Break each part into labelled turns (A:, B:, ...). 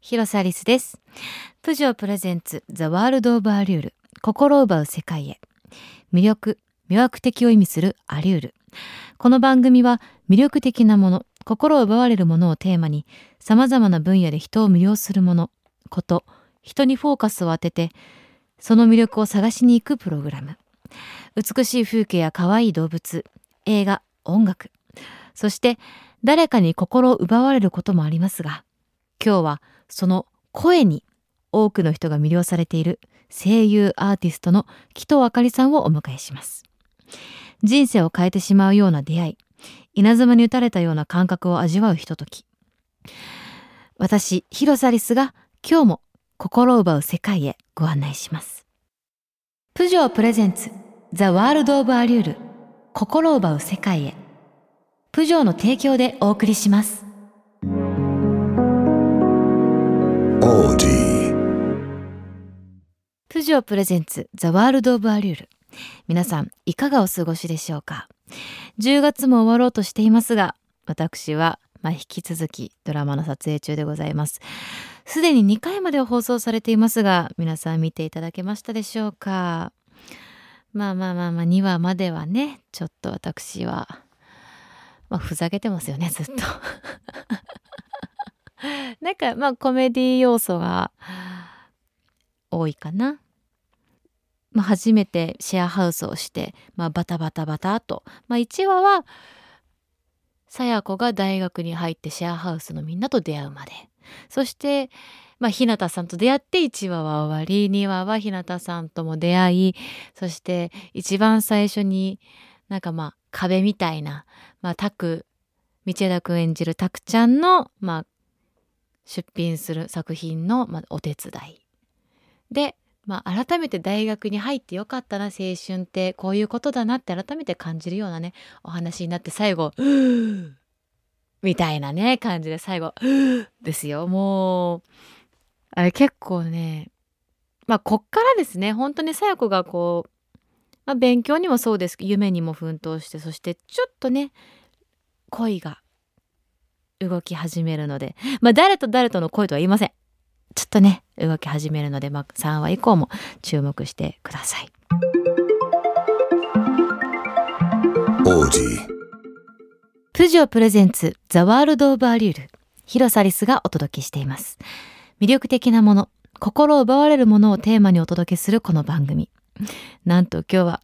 A: 広瀬アリスです。プジョープレゼンツザワールドオブアリュール。心を奪う世界へ。魅力魅惑的を意味するアリュール。この番組は魅力的なもの心を奪われるものをテーマに様々な分野で人を魅了するものこと人にフォーカスを当ててその魅力を探しに行くプログラム。美しい風景や可愛い動物映画音楽。そして誰かに心を奪われることもありますが今日はその声に多くの人が魅了されている声優アーティストの紀藤あかりさんをお迎えします。人生を変えてしまうような出会い稲妻に打たれたような感覚を味わうひととき。私広瀬アリスが今日も心を奪う世界へご案内します。プジョープレゼンツザワールドオブアリュール。心を奪う世界へ。プジョーの提供でお送りします.プジョープレゼンツザワールドオブアリュール。皆さんいかがお過ごしでしょうか？10月も終わろうとしていますが私はまあ引き続きドラマの撮影中でございます。すでに2回まで放送されていますが皆さん見ていただけましたでしょうか？まあまあまあまあ2話まではねちょっと私はまあふざけてますよねずっと。なんかまあコメディ要素が多いかな。まあ、初めてシェアハウスをして、まあ、バタバタバタと、まあ、1話はさや子が大学に入ってシェアハウスのみんなと出会うまで。そして、まあ、日向さんと出会って1話は終わり。2話は日向さんとも出会い。そして一番最初になんかまあ壁みたいな、まあ、タク道枝君演じるタクちゃんの、まあ、出品する作品の、まあ、お手伝い。でまあ、改めて大学に入ってよかったな青春ってこういうことだなって改めて感じるようなねお話になって最後 みたいなね感じで最後 ですよ。もうあれ結構ねまあこっからですね。本当にさや子がこう、まあ、勉強にもそうです夢にも奮闘してそしてちょっとね恋が動き始めるのでまあ誰と誰との恋とは言いません。ちょっとね動き始めるので、まあ、3話以降も注目してください.プジョープレゼンツザワールドオブアリュール。広サリスがお届けしています。魅力的なもの心を奪われるものをテーマにお届けするこの番組 なんと今日は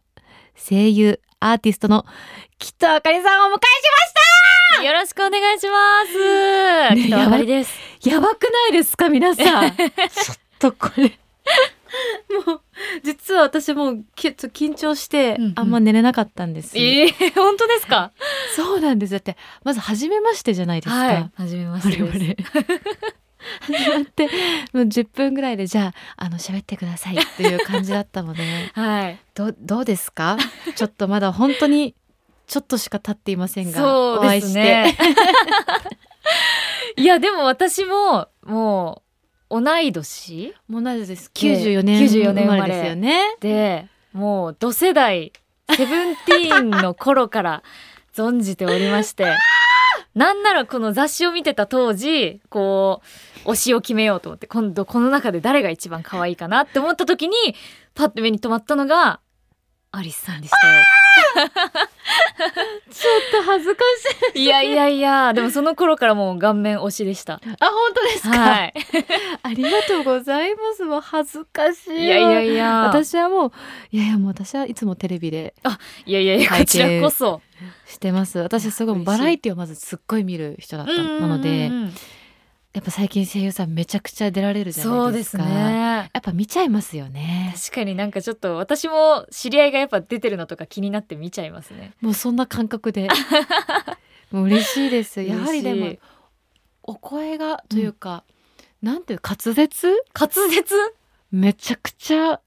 A: 声優アーティストの紀藤あかりさんをお迎えし
B: よろしくお願いします。
A: ね
B: 北川あかりです。
A: ましたやばくないですか皆さん？ちょっとこれもう実は私もうきちょっと緊張して
B: うんうん
A: あんま寝れなかったんです、
B: ええ本当ですか？
A: そうなんですだってまず初めましてじゃないですか、
B: はい。初めましてです。
A: 始まってもう10分ぐらいでじゃああの喋ってくださいっていう感じだったので
B: はい。
A: どどうですか？ちょっとまだ本当にちょっとしか経っていませんが
B: そう
A: お会いして。
B: いやでも私ももう同い年？
A: もうなぜです。94年
B: 94年
A: 生ま
B: 生まれ
A: れですよね。
B: でもう同世代セブンティーンの頃から存じておりまして。なんならこの雑誌を見てた当時こう推しを決めようと思って今度この中で誰が一番可愛いかなって思った時にパッと目に留まったのがアリスさんでしたよ。
A: ちょっと恥ずかしい
B: いやいやいやでもその頃からもう顔面推しでした。
A: あ本当ですか、
B: はい。
A: ありがとうございますもう恥ずかしいわ
B: いやいやいや。
A: 私はもういやいやもう私はいつもテレビで
B: いやいやいやこちらこそ。
A: してます私はすごいバラエティをまずすっごい見る人だったなので
B: うんうんうん
A: やっぱ最近声優さんめちゃくちゃ出られるじゃ
B: そうですす
A: ないでか
B: ね。
A: やっぱ見ちゃいますよね。
B: 確かになんかちょっと私も知り合いがやっぱ出てるのとか気になって見ちゃいますね。
A: もうそんな感覚で。もう嬉しいです。やはりでもお声がというか、なんていう滑舌？
B: 滑舌？
A: めちゃくちゃ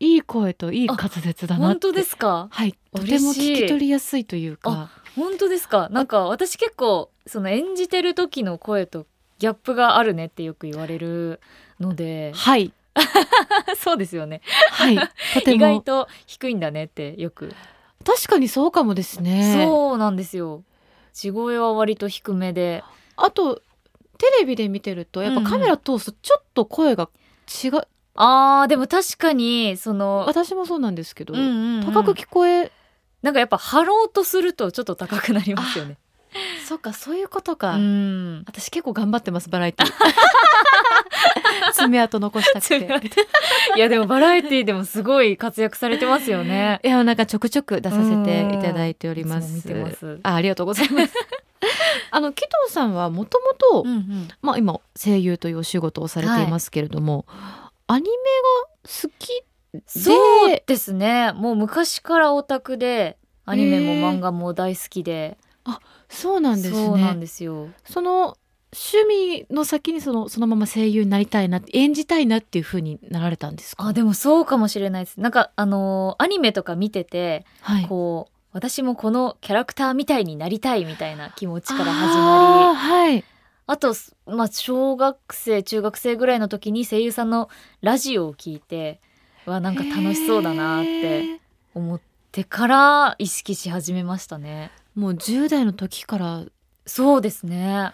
A: いい声といい滑舌だな
B: 本当ですか？
A: はい。とても聞き取りやすいというか。
B: 本当ですか？なんか私結構その演じてる時の声とギャップがあるねってよく言われるので。
A: はい。
B: そうですよね。
A: はい。
B: 意外
A: も
B: と低いんだねってよく、
A: 確かにそうかもですね。
B: そうなんですよ。地声は割と低めで。
A: あとテレビで見てるとやっぱカメラ通すとちょっと声が違う、
B: あーでも確かにその、
A: 私もそうなんですけど、
B: うんうんうん。
A: 高く聞こえ。
B: なんかやっぱ張ろうとするとちょっと高くなりますよね。
A: そっかそういうことか、
B: うん。
A: 私結構頑張ってますバラエティ。爪痕残したくて。
B: いやでもバラエティでもすごい活躍されてますよね。
A: いやなんかちょくちょく出させていただいております。あありがとうございます。あの紀藤さんはもともとまあ今声優というお仕事をされていますけれども、アニメが好き
B: そうですね。もう昔からオタクでアニメも漫画も大好きで
A: そうなんです
B: そうなん
A: ね
B: ですよ。
A: その趣味の先にそのそのまま声優になりたいな演じたいなっていう風になられたんですか？
B: あでもそうかもしれないです。なんかあのーアニメとか見てて
A: はい。
B: こう私もこのキャラクターみたいになりたいみたいな気持ちから始まり。
A: はい。
B: あと、まあ、小学生中学生ぐらいの時に声優さんのラジオを聞いてわなんか楽しそうだなって思ってから意識し始めましたね
A: もう10代の時から。
B: そうですね。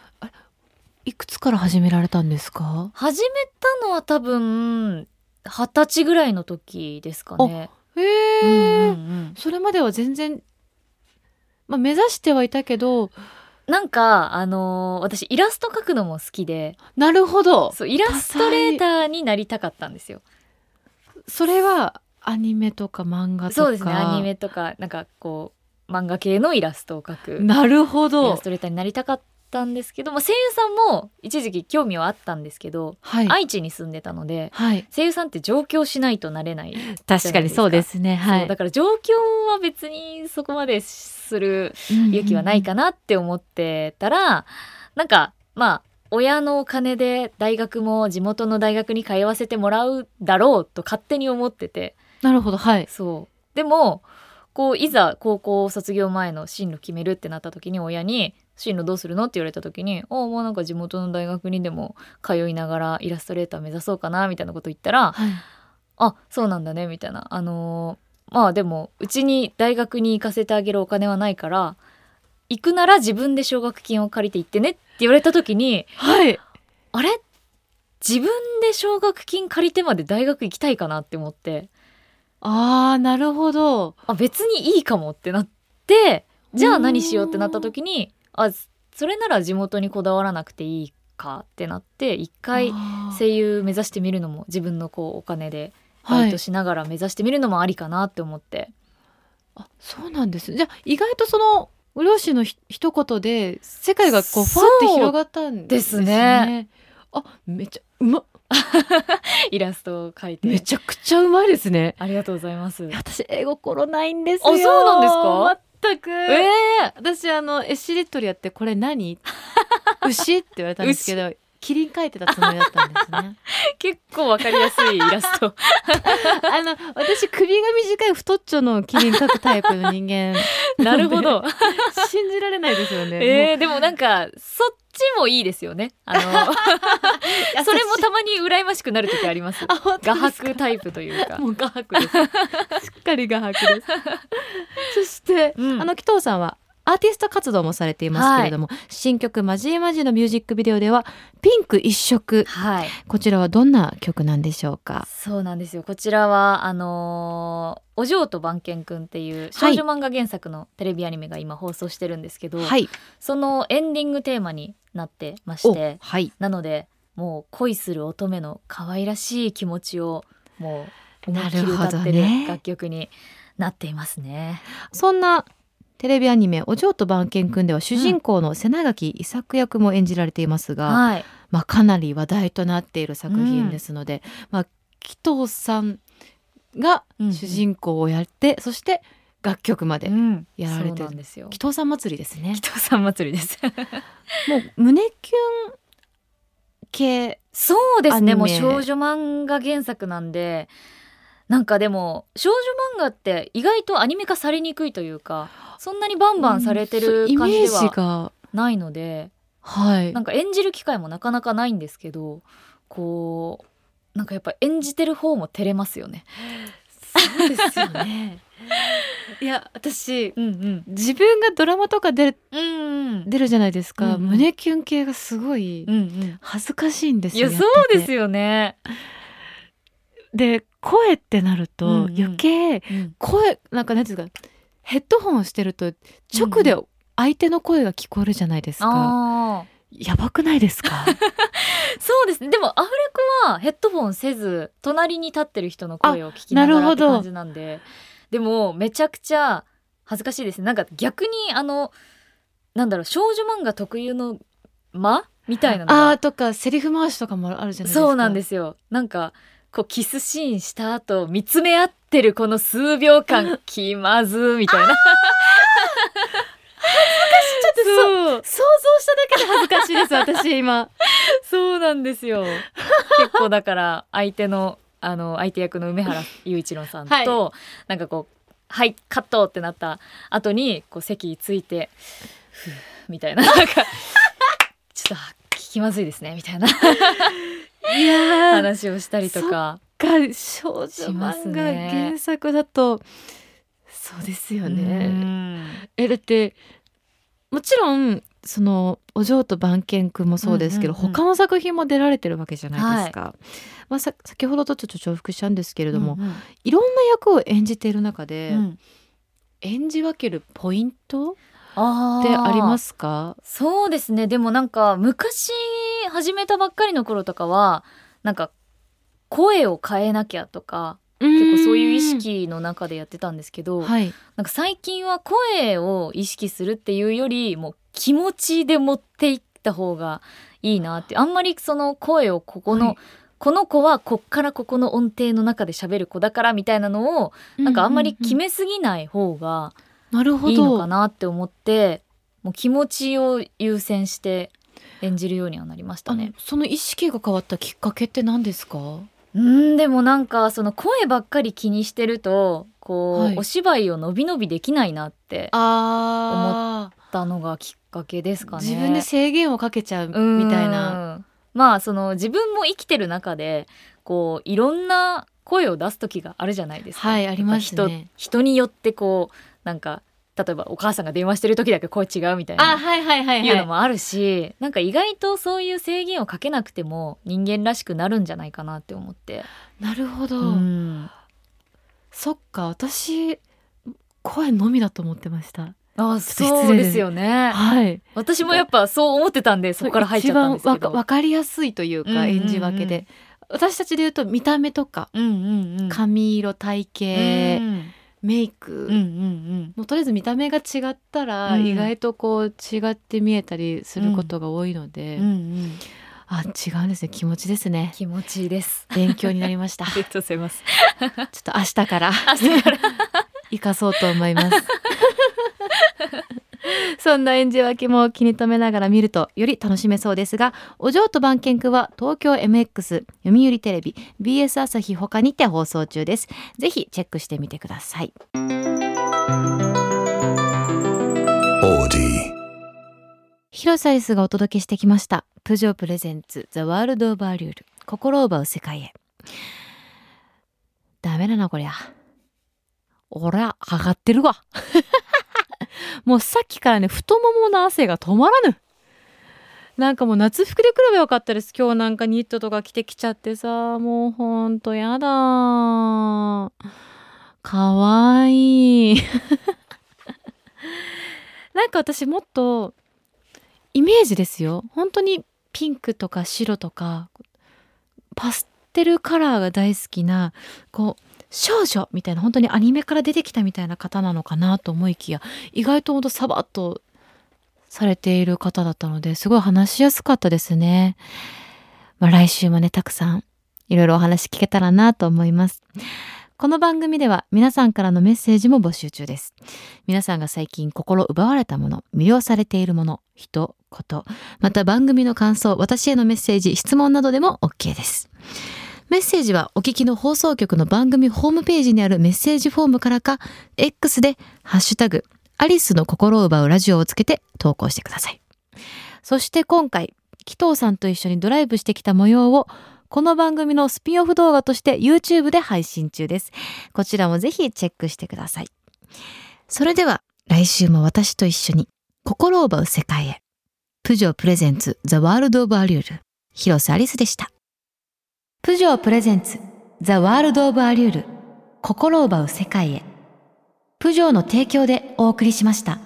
A: いくつから始められたんですか？
B: 始めたのは多分二十歳ぐらいの時ですかね。
A: へ
B: うん
A: え、
B: うんうん。
A: それまでは全然まあ目指してはいたけど。
B: なんかあのー私イラスト描くのも好きで。
A: なるほど。
B: そうイラストレーターになりたかったんですよ。
A: それはアニメとか漫画とか。
B: そうですねアニメとかなんかこう漫画系のイラストを描く
A: なるほ
B: イ
A: ど
B: ラストレーターになりたかったんですけど、まあ、声優さんも一時期興味はあったんですけど、
A: はい。
B: 愛知に住んでたので
A: はい。
B: 声優さんって上京しないとなれない、
A: 確かにそうですね。はい。
B: だから上京は別にそこまでする勇気はないかなって思ってたら、なんかまあ親のお金で大学も地元の大学に通わせてもらうだろうと勝手に思ってて。
A: なるほど。はい。
B: そう。でもこういざ高校卒業前の進路決めるってなった時に親に「進路どうするの?」って言われた時に「ああもうなんか地元の大学にでも通いながらイラストレーター目指そうかな」みたいなこと言ったら
A: はい「
B: あそうなんだね」みたいな。あのーまあでもうちに大学に行かせてあげるお金はないから行くなら自分で奨学金を借りて行ってねって言われた時に
A: はい。
B: あれ？自分で奨学金借りてまで大学行きたいかなって思って
A: あーなるほど。
B: あ別にいいかもってなってじゃあ何しようってなった時にあそれなら地元にこだわらなくていいかってなって一回声優目指してみるのも自分のこうお金で
A: はい。
B: バイトしながら目指してみるのもありかなって思って、
A: あそうなんです。じゃあ意外とそのご両親のひ一言で世界がこうファって広がったんですね。
B: ですね。
A: あめちゃうま
B: イラストを描いて。
A: めちゃくちゃうまいですね。
B: ありがとうございます。
A: 私絵心ないんですよ。
B: あそうなんですか？
A: 全く。
B: ええ
A: 私あのエシレットリやってこれ何？牛？って言われたんですけどキリン描いてたつもりだったんですね。
B: 結構わかりやすいイラスト。
A: あの私首が短い太っちょのキリン描くタイプの人間
B: なるほど。
A: 信じられないですよね、
B: えー、でもなんかそっちもいいですよね。あの それもたまに羨ましくなる時あります。
A: あ本当
B: 画伯タイプというか。
A: もう画伯です。しっかり画伯です。そして、
B: うん。
A: あの紀藤さんはアーティスト活動もされていますけれども、新曲マジーマジのミュージックビデオではピンク一色。
B: はい
A: こちらはどんな曲なんでしょうか？
B: そうなんですよこちらはあのーお嬢と番犬くんっていう少女漫画原作のテレビアニメが今放送してるんですけど、
A: はい。
B: そのエンディングテーマになってまし
A: お
B: て
A: はい。
B: なのでもう恋する乙女の可愛らしい気持ちをもう思いっきり歌ってる
A: なるほどね
B: 楽曲になっていますね。
A: そんなテレビアニメ「お嬢と番犬くん」では主人公の瀬長垣伊作役も演じられていますが、
B: はい、
A: まあ、かなり話題となっている作品ですので、まあ、紀藤さんが主人公をやって、そして楽曲まで、
B: うん。
A: やられてる
B: そうなんですよ。
A: 紀藤さん祭りですね。
B: 北さん祭りです。
A: もう胸キュン系
B: そうですね。もう少女漫画原作なんでなんかでも少女漫画って意外とアニメ化されにくいというかそんなにバンバンされてる感じでは
A: が。
B: ないので
A: はい。
B: なんか演じる機会もなかなかないんですけどこうなんかやっぱ演じてる方も照れますよね。
A: そうですよね。いや私
B: うんうん。
A: 自分がドラマとか出る
B: うんうん。
A: 出るじゃないですか、
B: うんうん。
A: 胸キュン系がすごい
B: うんうん。
A: 恥ずかしいんです
B: いや
A: よやってて
B: そうですよね、
A: で声ってなると
B: うんうん。
A: 余計声なんかなんていうんですかヘッドホンをしてると直で相手の声が聞こえるじゃないですか、
B: ああ
A: やばくないですか？
B: そうですね。でもアフレコはヘッドフォンせず隣に立ってる人の声を聞きなが
A: あなるほど
B: らって感じなんで。でもめちゃくちゃ恥ずかしいです。ねなんか逆にあのなんだろう少女漫画特有の間みたいなのが
A: あーとかセリフ回しとかもあるじゃないですか。
B: そうなんですすよ。なんかこうキスシーンした後見つめ合ってるこの数秒間気まずみたいな。
A: そう想像しただけで恥ずかしいです私今。
B: そうなんですよ。結構だから相手のあの相手役の梅原雄一郎さんと、
A: は
B: なんかこう「はいカット!」ってなった後にこう席について「ふうみたいな。なんかちょっと聞きまずいですねみたいな
A: いやー
B: 話をしたりとか。
A: が少女
B: します
A: 漫画
B: ね。
A: 原作だとそうですよ
B: う
A: ね
B: ん。
A: えだってもちろんそのお嬢と番犬くんもそうですけど、
B: うんうんうん。
A: 他の作品も出られてるわけじゃないですか、まあ、さ先ほどとちょっと重複したんですけれども、
B: うんうん
A: いろんな役を演じている中で、
B: うん。
A: 演じ分けるポイント
B: あ
A: ってありますすか？
B: そうですね。でもなんか昔始めたばっかりの頃とかはなんか声を変えなきゃとか結構そういう意識の中でやってたんですけど、
A: はい。
B: なんか最近は声を意識するっていうよりもう気持ちで持っていった方がいいなってあんまりその声をここの、
A: はい。
B: この子はこっからここの音程の中で喋る子だからみたいなのをなんかあんまり決めすぎない方がいいのかなって思ってもう気持ちを優先して演じるようにはなりましたね。
A: その意識が変わったきっかけって何ですか？
B: うんでもなんかその声ばっかり気にしてるとこう、
A: はい
B: お芝居を伸び伸びできないなって
A: あ
B: 思ったのがきっかけですかね。
A: 自分で制限をかけちゃうみたいな
B: うんまあその自分も生きてる中でこういろんな声を出す時があるじゃないですか。
A: はいありますね
B: 人によってこうなんか例えばお母さんが電話してる時だけ声違うみたいな。
A: はいはいはい
B: いうのもあるし、なんか意外とそういう制限をかけなくても人間らしくなるんじゃないかなって思って。
A: なるほど、
B: うん
A: そっか私声のみだと思ってました
B: あそうですよね。
A: はい
B: 私もやっぱそう思ってたんでそこから入っちゃったんですけど。
A: 一番わかりやすいというか、
B: うんうんうん
A: 演じ分けで私たちで言うと見た目とか
B: うんうんうん。
A: 髪色体型、
B: うん
A: メイク、
B: うんうんうん。
A: もうとりあえず見た目が違ったら、
B: うん
A: 意外とこう違って見えたりすることが多いので、
B: うんうん。
A: あ違うんですね気持ちですね
B: 気持ちいいです。
A: 勉強になりました
B: あ
A: ちょ
B: りがとうございます。
A: っと明日から
B: 明日から。
A: 生かそうと思います そんな演じ分けも気に留めながら見るとより楽しめそうですがお嬢と番犬くんは東京 MX 読売テレビ BS 朝日他にて放送中です。ぜひチェックしてみてください.広瀬アリスがお届けしてきました。プジョープレゼンツザワールドオブアリュール。心を奪う世界へ。ダメだなこりゃ。俺は上がってるわもうさっきからね太ももの汗が止まらぬ。なんかもう夏服で来ればよかったです。今日なんかニットとか着てきちゃってさもうほんとやだ。かわいい。なんか私もっとイメージですよ。本当にピンクとか白とかパステルカラーが大好きなこう少女みたいな本当にアニメから出てきたみたいな方なのかなと思いきや意外とほんとサバッとされている方だったのですごい話しやすかったですね。まあ、来週もねたくさんいろいろお話聞けたらなと思います。この番組では皆さんからのメッセージも募集中です。皆さんが最近心奪われたもの、魅了されているもの、人、こと、また番組の感想、私へのメッセージ、質問などでも OK です。メッセージはお聞きの放送局の番組ホームページにあるメッセージフォームからか、X でハッシュタグ、アリスの心を奪うラジオをつけて投稿してください。そして今回、紀藤さんと一緒にドライブしてきた模様をこの番組のスピンオフ動画として YouTube で配信中です。こちらもぜひチェックしてください。それでは来週も私と一緒に心を奪う世界へ。プジョープレゼンツ The World of Allure 広瀬アリスでした。プジョープレゼンツザワールドオブアリュール心を奪う世界へ。プジョーの提供でお送りしました。